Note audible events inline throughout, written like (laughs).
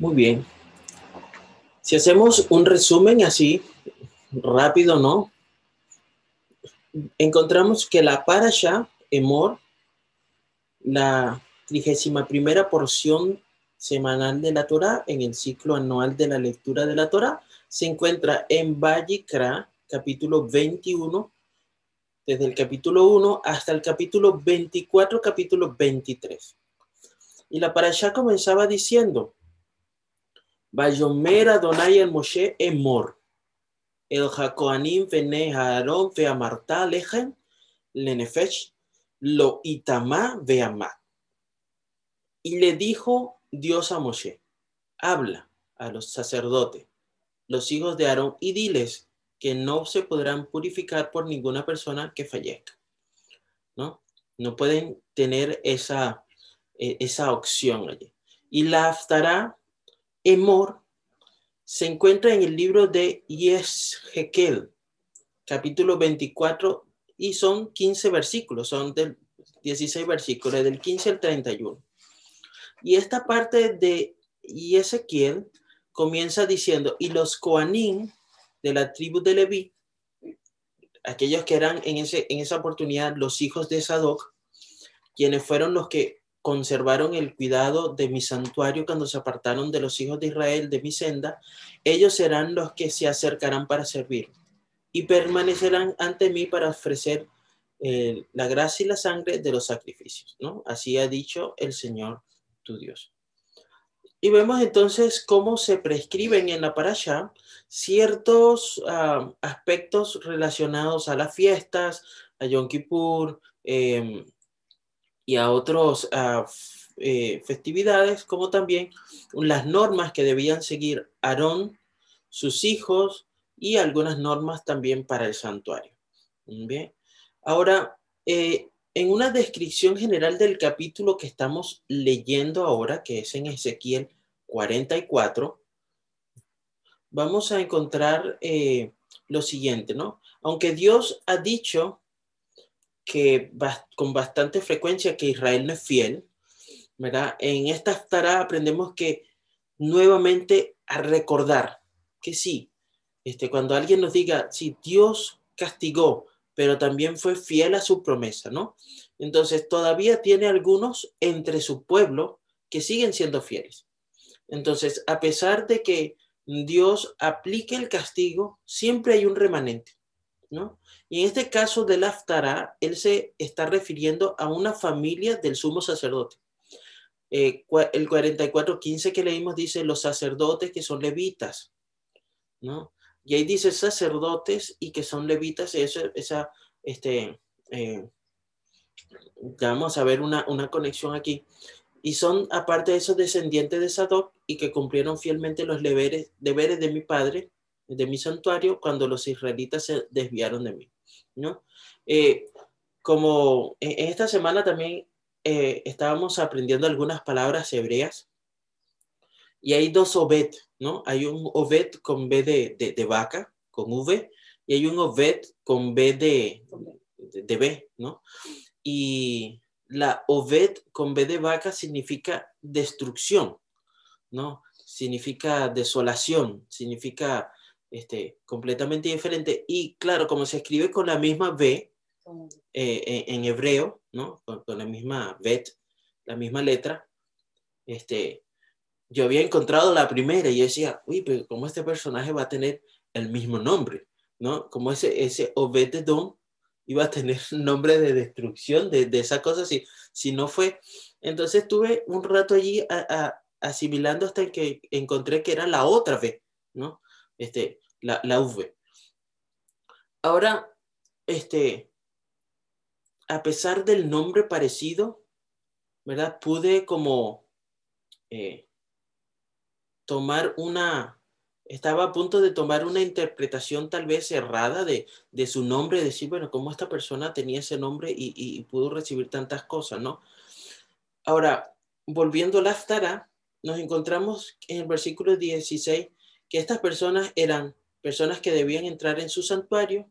Muy bien. Si hacemos un resumen así, rápido, ¿no? Encontramos que la parasha Emor, la trigésima primera porción semanal de la Torah en el ciclo anual de la lectura de la Torah, se encuentra en Vallicra, capítulo 21, desde el capítulo 1 hasta el capítulo 24, capítulo 23. Y la parasha comenzaba diciendo, Vayomer Adonai el Moshe Emor, el Jacoanim vene Aaron ve Amarta Lechem lenefesh lo itama veama. Y le dijo Dios a Moshe, habla a los sacerdotes, los hijos de Aarón, y diles que no se podrán purificar por ninguna persona que fallezca. ¿No? No pueden tener esa, e, esa opción allí. Y la aftará Emor se encuentra en el libro de Yeshekel, capítulo 24, y son 15 versículos, son del 16 versículos, del 15 al 31. Y esta parte de Ezequiel comienza diciendo, y los Coanín de la tribu de Leví, aquellos que eran en, ese, en esa oportunidad los hijos de Sadoc, quienes fueron los que conservaron el cuidado de mi santuario cuando se apartaron de los hijos de Israel de mi senda, ellos serán los que se acercarán para servir y permanecerán ante mí para ofrecer eh, la gracia y la sangre de los sacrificios. Así ha dicho el Señor tu Dios. Y vemos entonces cómo se prescriben en la parasha ciertos ah, aspectos relacionados a las fiestas, a Yom Kippur em, y a otras ah, eh, festividades, como también las normas que debían seguir Aarón, sus hijos y algunas normas también para el santuario. Bien. Ahora, eh, en una descripción general del capítulo que estamos leyendo ahora, que es en Ezequiel 44, vamos a encontrar eh, lo siguiente, ¿no? Aunque Dios ha dicho que con bastante frecuencia que Israel no es fiel, ¿verdad? En esta estará aprendemos que nuevamente a recordar que sí, este, cuando alguien nos diga, si Dios castigó pero también fue fiel a su promesa, ¿no? Entonces, todavía tiene algunos entre su pueblo que siguen siendo fieles. Entonces, a pesar de que Dios aplique el castigo, siempre hay un remanente, ¿no? Y en este caso del Aftará, él se está refiriendo a una familia del sumo sacerdote. Eh, el 44.15 que leímos dice los sacerdotes que son levitas, ¿no? Y ahí dice sacerdotes y que son levitas, eso, esa, este, eh, vamos a ver una, una conexión aquí. Y son, aparte de esos descendientes de Sadoc y que cumplieron fielmente los deberes, deberes de mi padre, de mi santuario, cuando los israelitas se desviaron de mí. ¿No? Eh, como en esta semana también eh, estábamos aprendiendo algunas palabras hebreas y hay dos obet, ¿no? Hay un obet con B de, de, vaca, con V, y hay un obet con B de, de, B, ¿no? Y la obet con B de vaca significa destrucción, ¿no? Significa desolación, significa este, completamente diferente. Y claro, como se escribe con la misma B eh, en, hebreo, ¿no? Con, con, la misma bet, la misma letra, este, yo había encontrado la primera y yo decía, uy, pero ¿cómo este personaje va a tener el mismo nombre? ¿No? Como ese, ese Obededon iba a tener (laughs) nombre de destrucción, de, de esa cosa, si, si no fue. Entonces estuve un rato allí asimilando hasta que encontré que era la otra V, ¿no? Este, la, la V. Ahora, este, a pesar del nombre parecido, ¿verdad? Pude como eh, tomar una, estaba a punto de tomar una interpretación tal vez errada de, de su nombre, decir, bueno, ¿cómo esta persona tenía ese nombre y, pudo recibir tantas cosas, no? Ahora, volviendo a la Aftara, nos encontramos en el versículo 16 que estas personas eran personas que debían entrar en su santuario,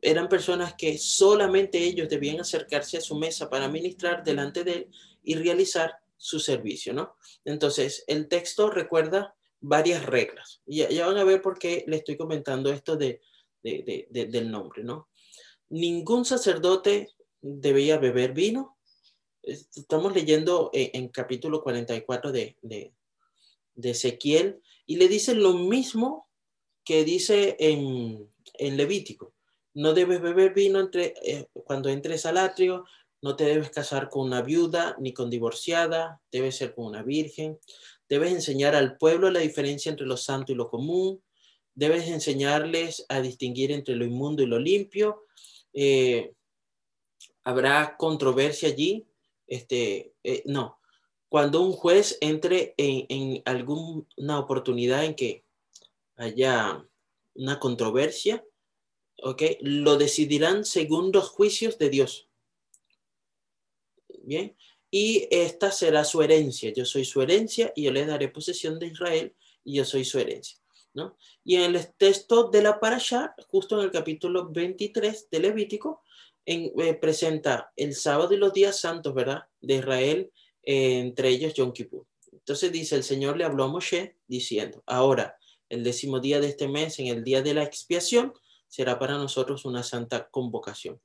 eran personas que solamente ellos debían acercarse a su mesa para ministrar delante de él y realizar su servicio, ¿no? Entonces, el texto recuerda varias reglas. Ya, ya van a ver por qué le estoy comentando esto de, del nombre, ¿no? Ningún sacerdote debía beber vino. Estamos leyendo en, capítulo 44 de, de, Ezequiel y le dice lo mismo que dice en, Levítico. No debes beber vino entre, eh, cuando entres al atrio, no te debes casar con una viuda ni con divorciada, debes ser con una virgen. Debes enseñar al pueblo la diferencia entre lo santo y lo común. Debes enseñarles a distinguir entre lo inmundo y lo limpio. Eh, habrá controversia allí. Este, eh, no, cuando un juez entre en, en alguna oportunidad en que haya una controversia, ¿ok? Lo decidirán según los juicios de Dios. Bien, y esta será su herencia. Yo soy su herencia y yo le daré posesión de Israel y yo soy su herencia. ¿no? Y en el texto de la parasha, justo en el capítulo 23 de Levítico, en, eh, presenta el sábado y los días santos, ¿verdad? De Israel, entre ellos Yom Kippur. Entonces dice, el Señor le habló a Moshe diciendo, ahora, el décimo día de este mes, en el día de la expiación, será para nosotros una santa convocación.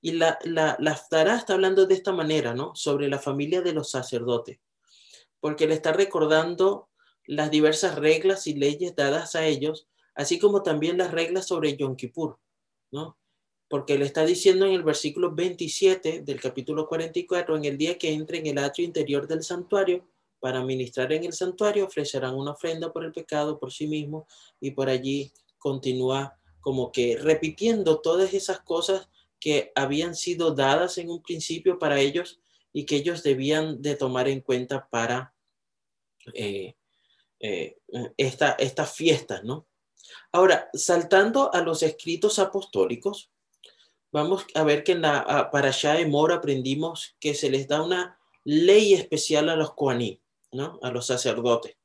Y la, la, la está hablando de esta manera, ¿no? Sobre la familia de los sacerdotes, porque le está recordando las diversas reglas y leyes dadas a ellos, así como también las reglas sobre Yom Kippur, ¿no? Porque le está diciendo en el versículo 27 del capítulo 44, en el día que entre en el atrio interior del santuario, para ministrar en el santuario, ofrecerán una ofrenda por el pecado, por sí mismo, y por allí continúa como que repitiendo todas esas cosas que habían sido dadas en un principio para ellos y que ellos debían de tomar en cuenta para eh, eh, esta, estas fiestas, ¿no? Ahora, saltando a los escritos apostólicos, vamos a ver que en la para allá de Mora aprendimos que se les da una ley especial a los coaní, ¿no? A los sacerdotes.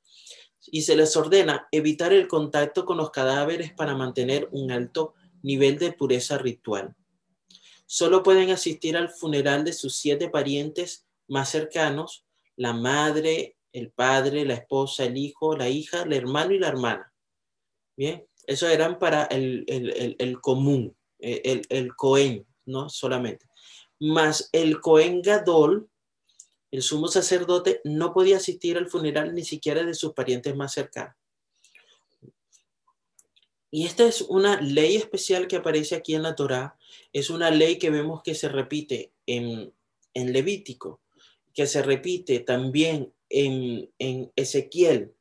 Y se les ordena evitar el contacto con los cadáveres para mantener un alto nivel de pureza ritual. Solo pueden asistir al funeral de sus siete parientes más cercanos, la madre, el padre, la esposa, el hijo, la hija, el hermano y la hermana. Bien, eso eran para el, común, el, el Cohen, ¿no? Solamente. Más el Cohen Gadol, el sumo sacerdote, no podía asistir al funeral ni siquiera de sus parientes más cercanos. Y esta es una ley especial que aparece aquí en la Torá. Es una ley que vemos que se repite en, en Levítico, que se repite también en, en, Ezequiel,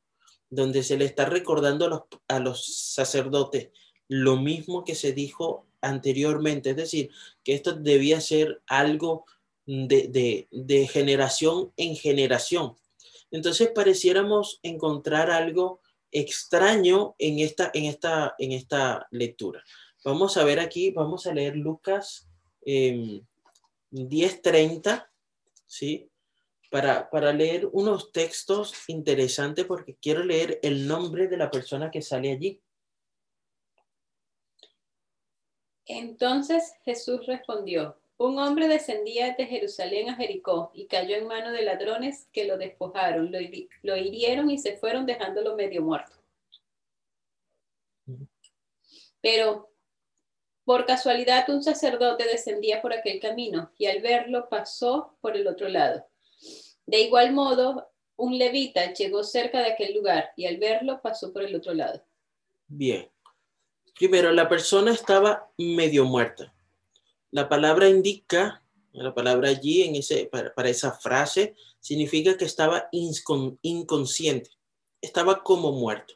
donde se le está recordando a los, a los sacerdotes lo mismo que se dijo anteriormente. Es decir, que esto debía ser algo de, de, de generación en generación. Entonces pareciéramos encontrar algo extraño en esta, en esta, en esta lectura. Vamos a ver aquí, vamos a leer Lucas eh, 10.30, ¿sí? Para, para leer unos textos interesantes porque quiero leer el nombre de la persona que sale allí. Entonces Jesús respondió, un hombre descendía de Jerusalén a Jericó y cayó en manos de ladrones que lo despojaron, lo, hirieron y se fueron dejándolo medio muerto. Pero por casualidad un sacerdote descendía por aquel camino y al verlo pasó por el otro lado. De igual modo, un levita llegó cerca de aquel lugar y al verlo pasó por el otro lado. Bien. Primero, la persona estaba medio muerta. La palabra indica, la palabra allí en ese, para, esa frase, significa que estaba inconsciente, estaba como muerto.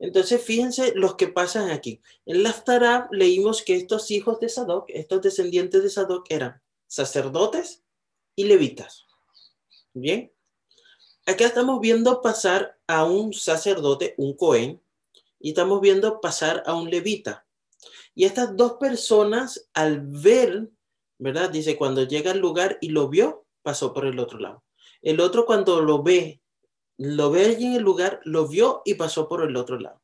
Entonces, fíjense los que pasan aquí. En la Aftarab leímos que estos hijos de Sadoc, estos descendientes de Sadoc, eran sacerdotes y levitas. Bien. Acá estamos viendo pasar a un sacerdote, un Cohen, y estamos viendo pasar a un levita. Y estas dos personas, al ver, ¿verdad? Dice, cuando llega al lugar y lo vio, pasó por el otro lado. El otro cuando lo ve, lo ve allí en el lugar, lo vio y pasó por el otro lado.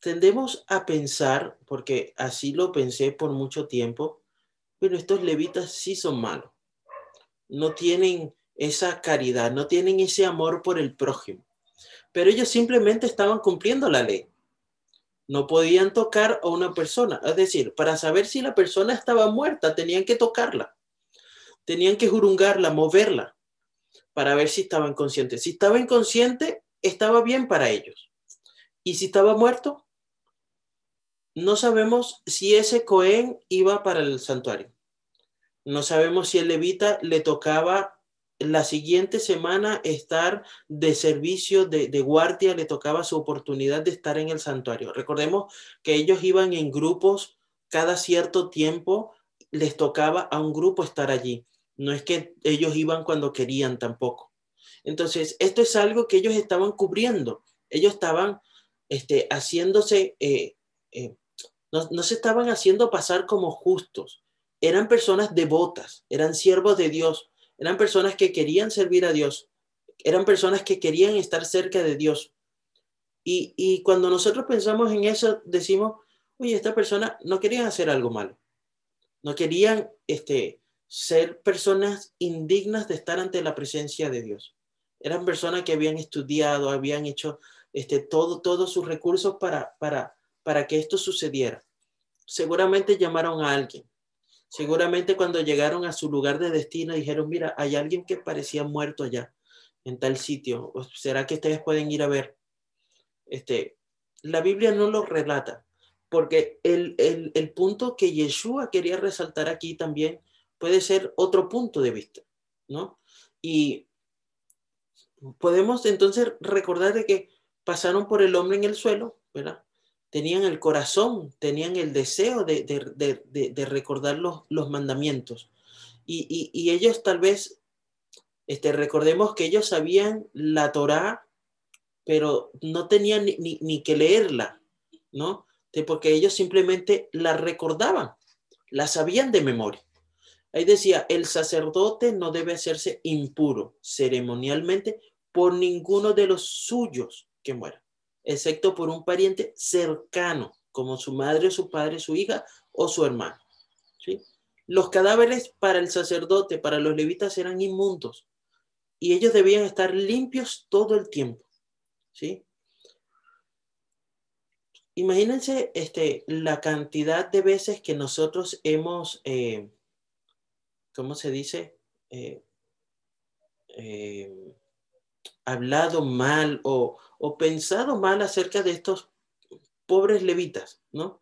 Tendemos a pensar, porque así lo pensé por mucho tiempo, pero estos levitas sí son malos. No tienen esa caridad, no tienen ese amor por el prójimo. Pero ellos simplemente estaban cumpliendo la ley. No podían tocar a una persona. Es decir, para saber si la persona estaba muerta, tenían que tocarla. Tenían que jurungarla, moverla, para ver si estaba inconsciente. Si estaba inconsciente, estaba bien para ellos. Y si estaba muerto, no sabemos si ese Cohen iba para el santuario. No sabemos si el levita le tocaba la siguiente semana estar de servicio, de, guardia, le tocaba su oportunidad de estar en el santuario. Recordemos que ellos iban en grupos cada cierto tiempo, les tocaba a un grupo estar allí. No es que ellos iban cuando querían tampoco. Entonces, esto es algo que ellos estaban cubriendo. Ellos estaban este, haciéndose, eh, eh, no, no se estaban haciendo pasar como justos. Eran personas devotas, eran siervos de Dios eran personas que querían servir a Dios, eran personas que querían estar cerca de Dios. Y, cuando nosotros pensamos en eso, decimos, oye, esta persona no querían hacer algo malo, no querían este, ser personas indignas de estar ante la presencia de Dios. Eran personas que habían estudiado, habían hecho este, todo, todos sus recursos para, para, para que esto sucediera. Seguramente llamaron a alguien, Seguramente cuando llegaron a su lugar de destino dijeron, mira, hay alguien que parecía muerto allá, en tal sitio. ¿Será que ustedes pueden ir a ver? Este, la Biblia no lo relata, porque el, el punto que Yeshua quería resaltar aquí también puede ser otro punto de vista, ¿no? Y podemos entonces recordar de que pasaron por el hombre en el suelo, ¿verdad? Tenían el corazón, tenían el deseo de, recordar los, mandamientos. Y, ellos tal vez, este, recordemos que ellos sabían la Torá, pero no tenían ni, que leerla, ¿no? porque ellos simplemente la recordaban, la sabían de memoria. Ahí decía, el sacerdote no debe hacerse impuro ceremonialmente por ninguno de los suyos que mueran excepto por un pariente cercano, como su madre, su padre, su hija o su hermano. ¿sí? Los cadáveres para el sacerdote, para los levitas, eran inmundos y ellos debían estar limpios todo el tiempo. ¿sí? Imagínense este, la cantidad de veces que nosotros hemos, eh, ¿cómo se dice? Eh, eh, hablado mal o, pensado mal acerca de estos pobres levitas, ¿no?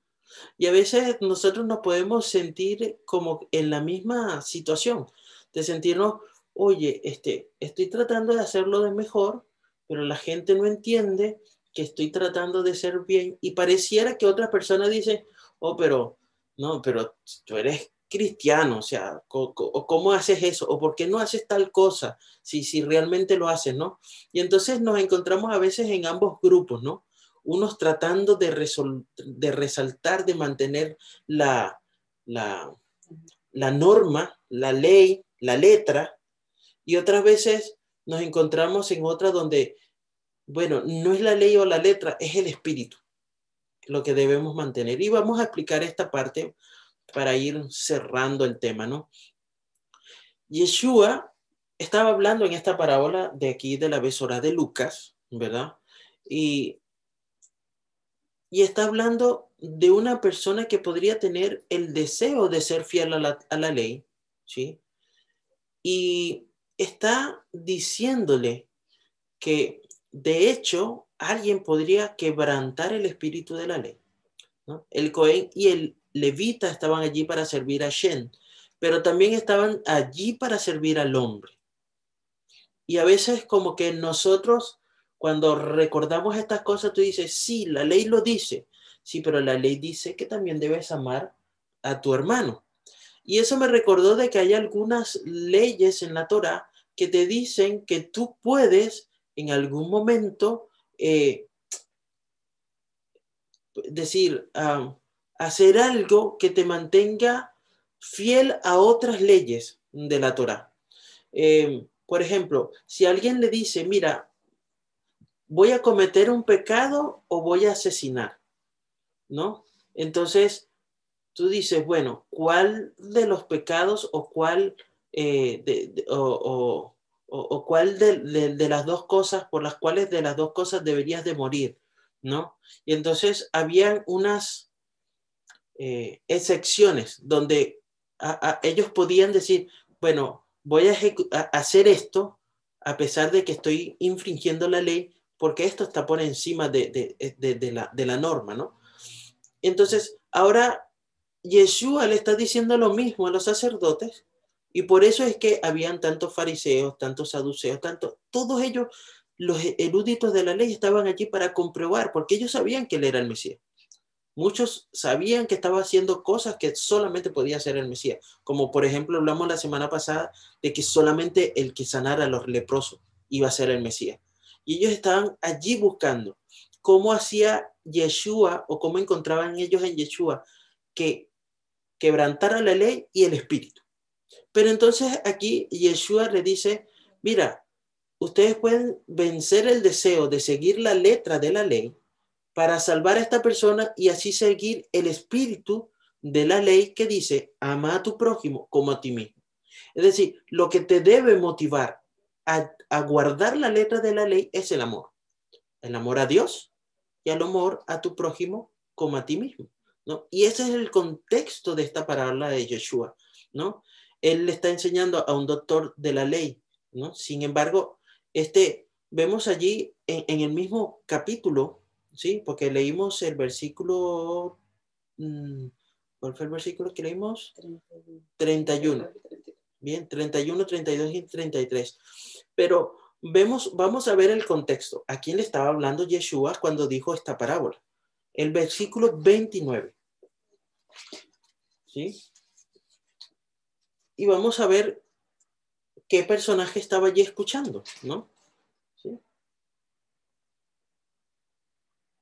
Y a veces nosotros nos podemos sentir como en la misma situación, de sentirnos, oye, este, estoy tratando de hacerlo de mejor, pero la gente no entiende que estoy tratando de ser bien y pareciera que otras personas dicen, oh, pero no, pero tú eres cristiano, o sea, ¿cómo, haces eso? ¿O por qué no haces tal cosa si, si realmente lo haces, no? Y entonces nos encontramos a veces en ambos grupos, ¿no? Unos tratando de, de resaltar, de mantener la, la, la norma, la ley, la letra, y otras veces nos encontramos en otra donde, bueno, no es la ley o la letra, es el espíritu lo que debemos mantener. Y vamos a explicar esta parte para ir cerrando el tema, ¿no? Yeshua estaba hablando en esta parábola de aquí de la besora de Lucas, ¿verdad? Y, y está hablando de una persona que podría tener el deseo de ser fiel a la, a la ley, ¿sí? Y está diciéndole que de hecho alguien podría quebrantar el espíritu de la ley. ¿no? El Cohen y el levitas estaban allí para servir a Shen, pero también estaban allí para servir al hombre. Y a veces como que nosotros, cuando recordamos estas cosas, tú dices, sí, la ley lo dice, sí, pero la ley dice que también debes amar a tu hermano. Y eso me recordó de que hay algunas leyes en la Torah que te dicen que tú puedes en algún momento eh, decir, ah, hacer algo que te mantenga fiel a otras leyes de la Torah. Em, por ejemplo, si alguien le dice, mira, voy a cometer un pecado o voy a asesinar, ¿no? Entonces, tú dices, bueno, ¿cuál de los pecados o cuál, eh, o, o, cuál de, las dos cosas, por las cuales de las dos cosas deberías de morir, ¿no? Y entonces habían unas eh, excepciones donde ellos podían decir, bueno, voy a, hacer esto a pesar de que estoy infringiendo la ley, porque esto está por encima de, la, de la norma, ¿no? Entonces, ahora Yeshua le está diciendo lo mismo a los sacerdotes y por eso es que habían tantos fariseos, tantos saduceos, tanto, todos ellos, los eruditos de la ley, estaban allí para comprobar, porque ellos sabían que él era el Mesías. Muchos sabían que estaba haciendo cosas que solamente podía hacer el Mesías, como por ejemplo hablamos la semana pasada de que solamente el que sanara a los leprosos iba a ser el Mesías. Y ellos estaban allí buscando cómo hacía Yeshua o cómo encontraban ellos en Yeshua que quebrantara la ley y el espíritu. Pero entonces aquí Yeshua le dice, mira, ustedes pueden vencer el deseo de seguir la letra de la ley para salvar a esta persona y así seguir el espíritu de la ley que dice, ama a tu prójimo como a ti mismo. Es decir, lo que te debe motivar a, guardar la letra de la ley es el amor. El amor a Dios y el amor a tu prójimo como a ti mismo. ¿no? Y ese es el contexto de esta palabra de Yeshua. ¿no? él le está enseñando a un doctor de la ley, ¿no? Sin embargo, este, vemos allí en, el mismo capítulo, ¿sí? Porque leímos el versículo, mm, ¿cuál fue el versículo que leímos? 31. Bien, 31, 32 y 33. Pero vemos, vamos a ver el contexto. ¿A quién le estaba hablando Yeshua cuando dijo esta parábola? El versículo 29. ¿Sí? y vamos a ver qué personaje estaba allí escuchando, ¿no?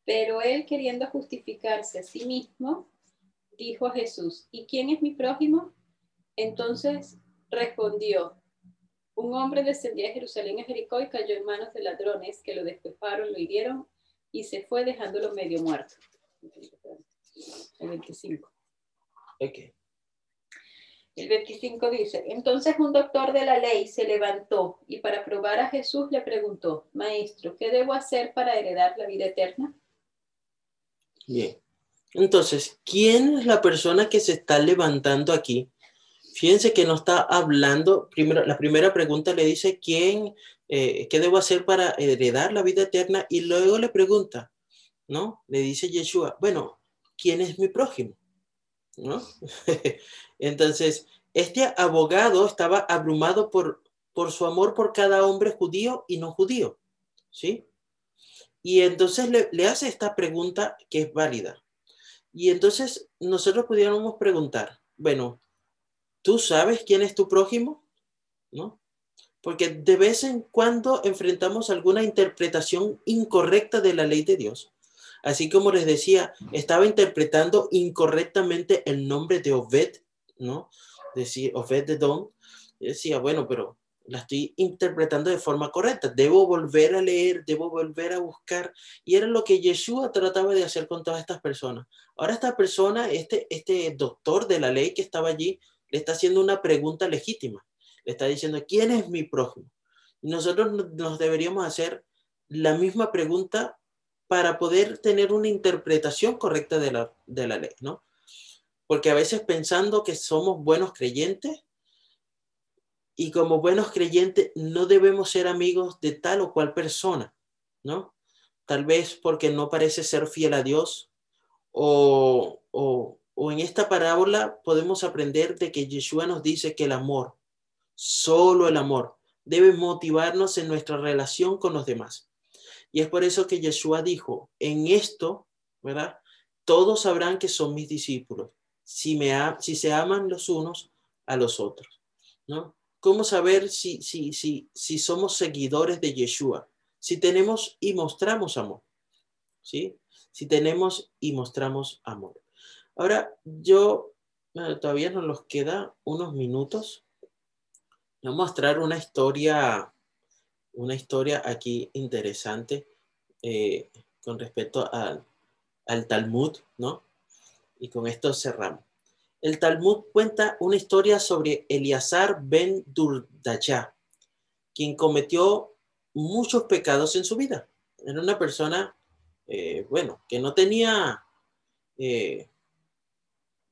Pero él, queriendo justificarse a sí mismo, dijo a Jesús, ¿y quién es mi prójimo? Entonces respondió, un hombre descendía de Jerusalén a Jericó y cayó en manos de ladrones que lo despejaron, lo hirieron y se fue dejándolo medio muerto. El 25. Okay. El 25 dice, entonces un doctor de la ley se levantó y para probar a Jesús le preguntó, Maestro, ¿qué debo hacer para heredar la vida eterna? Bien. Entonces, ¿quién es la persona que se está levantando aquí? Fíjense que no está hablando, primero, la primera pregunta le dice, ¿quién, eh, qué debo hacer para heredar la vida eterna? Y luego le pregunta, ¿no? Le dice Yeshua, bueno, ¿quién es mi prójimo? ¿No? (laughs) Entonces, este abogado estaba abrumado por, por su amor por cada hombre judío y no judío, ¿sí? Y entonces le, hace esta pregunta que es válida. Y entonces nosotros pudiéramos preguntar, bueno, ¿tú sabes quién es tu prójimo? ¿No? Porque de vez en cuando enfrentamos alguna interpretación incorrecta de la ley de Dios. Así como les decía, estaba interpretando incorrectamente el nombre de Obed ¿no? Decir, Ofed de Don, decía, bueno, pero la estoy interpretando de forma correcta, debo volver a leer, debo volver a buscar, y era lo que Yeshua trataba de hacer con todas estas personas. Ahora esta persona, este, este doctor de la ley que estaba allí, le está haciendo una pregunta legítima, le está diciendo, ¿quién es mi prójimo? Y nosotros nos deberíamos hacer la misma pregunta para poder tener una interpretación correcta de la, de la ley, ¿no? Porque a veces pensando que somos buenos creyentes y como buenos creyentes no debemos ser amigos de tal o cual persona, ¿no? Tal vez porque no parece ser fiel a Dios o, o, o en esta parábola podemos aprender de que Yeshua nos dice que el amor, solo el amor, debe motivarnos en nuestra relación con los demás. Y es por eso que Yeshua dijo, en esto, ¿verdad? Todos sabrán que son mis discípulos, si, se aman los unos a los otros, ¿no? ¿Cómo saber si, si, si, si somos seguidores de Yeshua? Si tenemos y mostramos amor, ¿sí? Si tenemos y mostramos amor. Ahora, yo, todavía nos los queda unos minutos. Voy a mostrar una historia, una historia aquí interesante eh, con respecto al, al Talmud, ¿no? Y con esto cerramos. El Talmud cuenta una historia sobre Eleazar ben Durdayá, quien cometió muchos pecados en su vida. Era una persona, eh, bueno, que no tenía eh,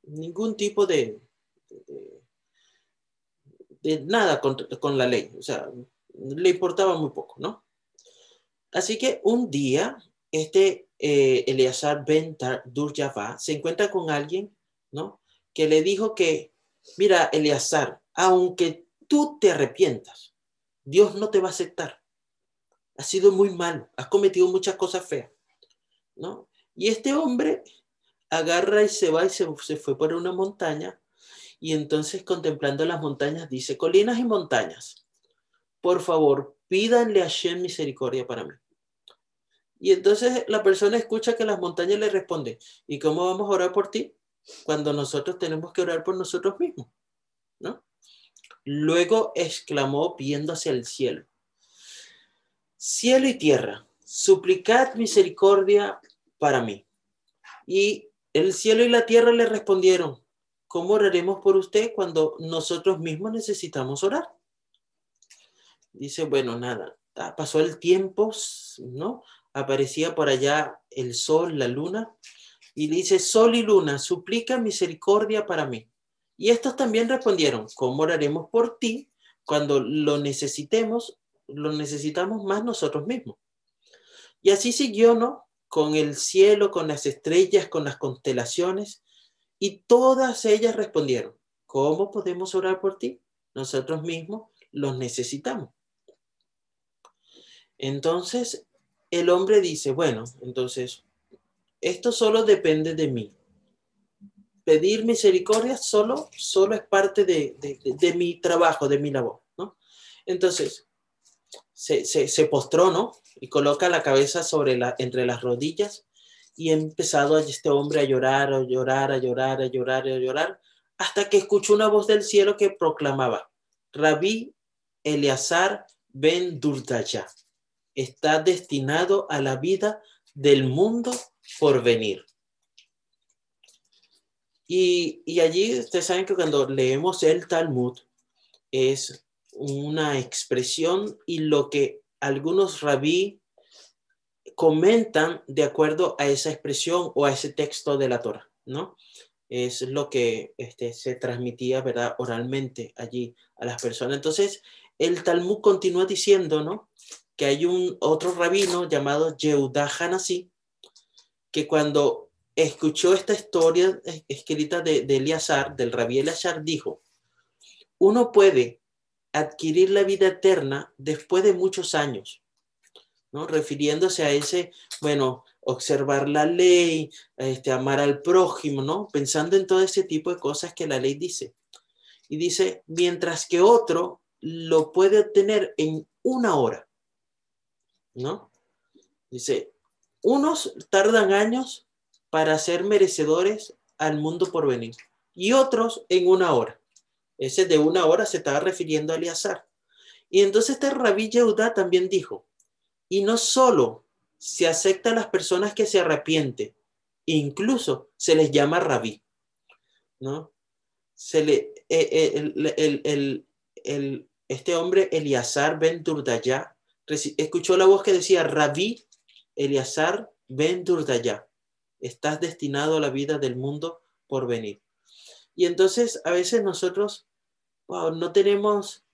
ningún tipo de, nada con, la ley. O sea, le importaba muy poco, ¿no? Así que un día, este eh, Ben Durjava se encuentra con alguien, ¿no? Que le dijo que, mira, Eleazar, aunque tú te arrepientas, Dios no te va a aceptar. Has sido muy malo, has cometido muchas cosas feas, ¿no? Y este hombre agarra y se va y se, se fue por una montaña y entonces contemplando las montañas dice, colinas y montañas, por favor, pídanle a Shem misericordia para mí. Y entonces la persona escucha que las montañas le responden, ¿y cómo vamos a orar por ti? Cuando nosotros tenemos que orar por nosotros mismos, ¿no? Luego exclamó viendo hacia el cielo, cielo y tierra, suplicad misericordia para mí. Y el cielo y la tierra le respondieron, ¿cómo oraremos por usted cuando nosotros mismos necesitamos orar? Dice, bueno, nada, pasó el tiempo, ¿no? aparecía por allá el sol, la luna, y dice, sol y luna, suplica misericordia para mí. Y estos también respondieron, ¿cómo oraremos por ti cuando lo necesitemos, lo necesitamos más nosotros mismos? Y así siguió, ¿no? Con el cielo, con las estrellas, con las constelaciones, y todas ellas respondieron, ¿cómo podemos orar por ti? Nosotros mismos los necesitamos. Entonces, el hombre dice, bueno, entonces, esto solo depende de mí. Pedir misericordia solo, solo es parte de, mi trabajo, de mi labor, ¿no? Entonces, se, postró, ¿no? Y coloca la cabeza sobre la, entre las rodillas y ha empezado este hombre a llorar, a llorar, a llorar, a llorar, a llorar, hasta que escuchó una voz del cielo que proclamaba, Rabí Eleazar ben Durdaya está destinado a la vida del mundo por venir. Y, allí ustedes saben que cuando leemos el Talmud es una expresión y lo que algunos rabí comentan de acuerdo a esa expresión o a ese texto de la Torah, ¿no? Es lo que este, se transmitía, ¿verdad? Oralmente allí a las personas. Entonces, el Talmud continúa diciendo, ¿no? que hay un otro rabino llamado Yehuda Hanasi, que cuando escuchó esta historia escrita de, de del rabí Eleazar, dijo, uno puede adquirir la vida eterna después de muchos años, ¿no? Refiriéndose a ese, bueno, observar la ley, este, amar al prójimo, ¿no? Pensando en todo ese tipo de cosas que la ley dice. Y dice, mientras que otro lo puede obtener en una hora. ¿no? Dice, unos tardan años para ser merecedores al mundo por venir y otros en una hora. Ese de una hora se estaba refiriendo a Eleazar. Y entonces este rabí Yehuda también dijo, y no solo se acepta a las personas que se arrepienten, incluso se les llama rabí, ¿no? Se le, eh, eh, el, este hombre Eleazar ben Durdaya escuchó la voz que decía, Rabí Eleazar ben Durdaya, estás destinado a la vida del mundo por venir. Y entonces a veces nosotros no tenemos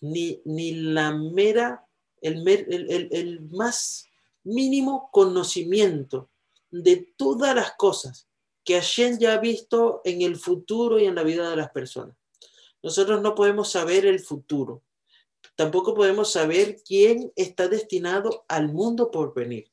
ni, ni la mera, el, el, el, más mínimo conocimiento de todas las cosas que Hashem ya ha visto en el futuro y en la vida de las personas. Nosotros no podemos saber el futuro, Tampoco podemos saber quién está destinado al mundo por venir.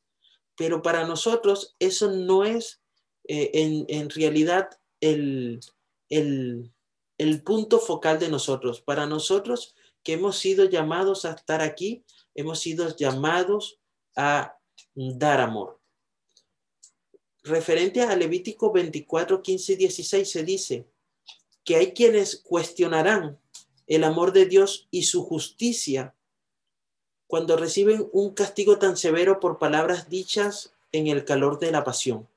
Pero para nosotros eso no es eh, en, realidad el, el, punto focal de nosotros. Para nosotros que hemos sido llamados a estar aquí, hemos sido llamados a dar amor. Referente a Levítico 24, 15 y 16 se dice que hay quienes cuestionarán el amor de Dios y su justicia cuando reciben un castigo tan severo por palabras dichas en el calor de la pasión.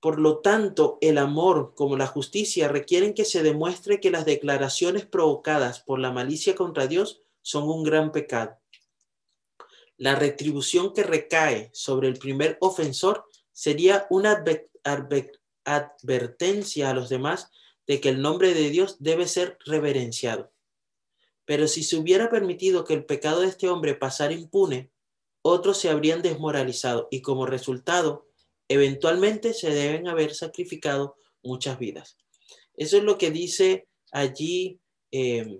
Por lo tanto, el amor como la justicia requieren que se demuestre que las declaraciones provocadas por la malicia contra Dios son un gran pecado. La retribución que recae sobre el primer ofensor sería una advertencia a los demás de que el nombre de Dios debe ser reverenciado. Pero si se hubiera permitido que el pecado de este hombre pasara impune, otros se habrían desmoralizado y como resultado, eventualmente se deben haber sacrificado muchas vidas. Eso es lo que dice allí eh,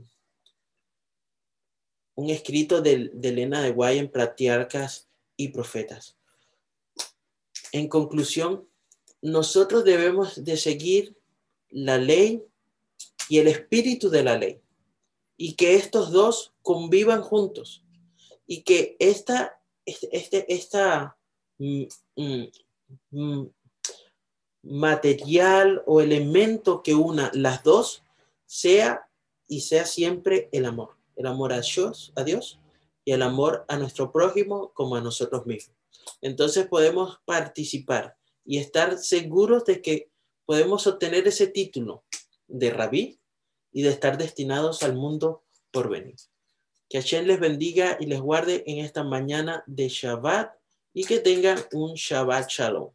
un escrito de, Elena de Guay en Patriarcas y Profetas. En conclusión, nosotros debemos de seguir la ley y el espíritu de la ley y que estos dos convivan juntos y que esta, este, esta mm, mm, mm, material o elemento que una las dos sea y sea siempre el amor, el amor a Dios, a Dios y el amor a nuestro prójimo como a nosotros mismos. Entonces podemos participar y estar seguros de que podemos obtener ese título de rabí y de estar destinados al mundo por venir. Que Hashem les bendiga y les guarde en esta mañana de Shabbat y que tengan un Shabbat Shalom.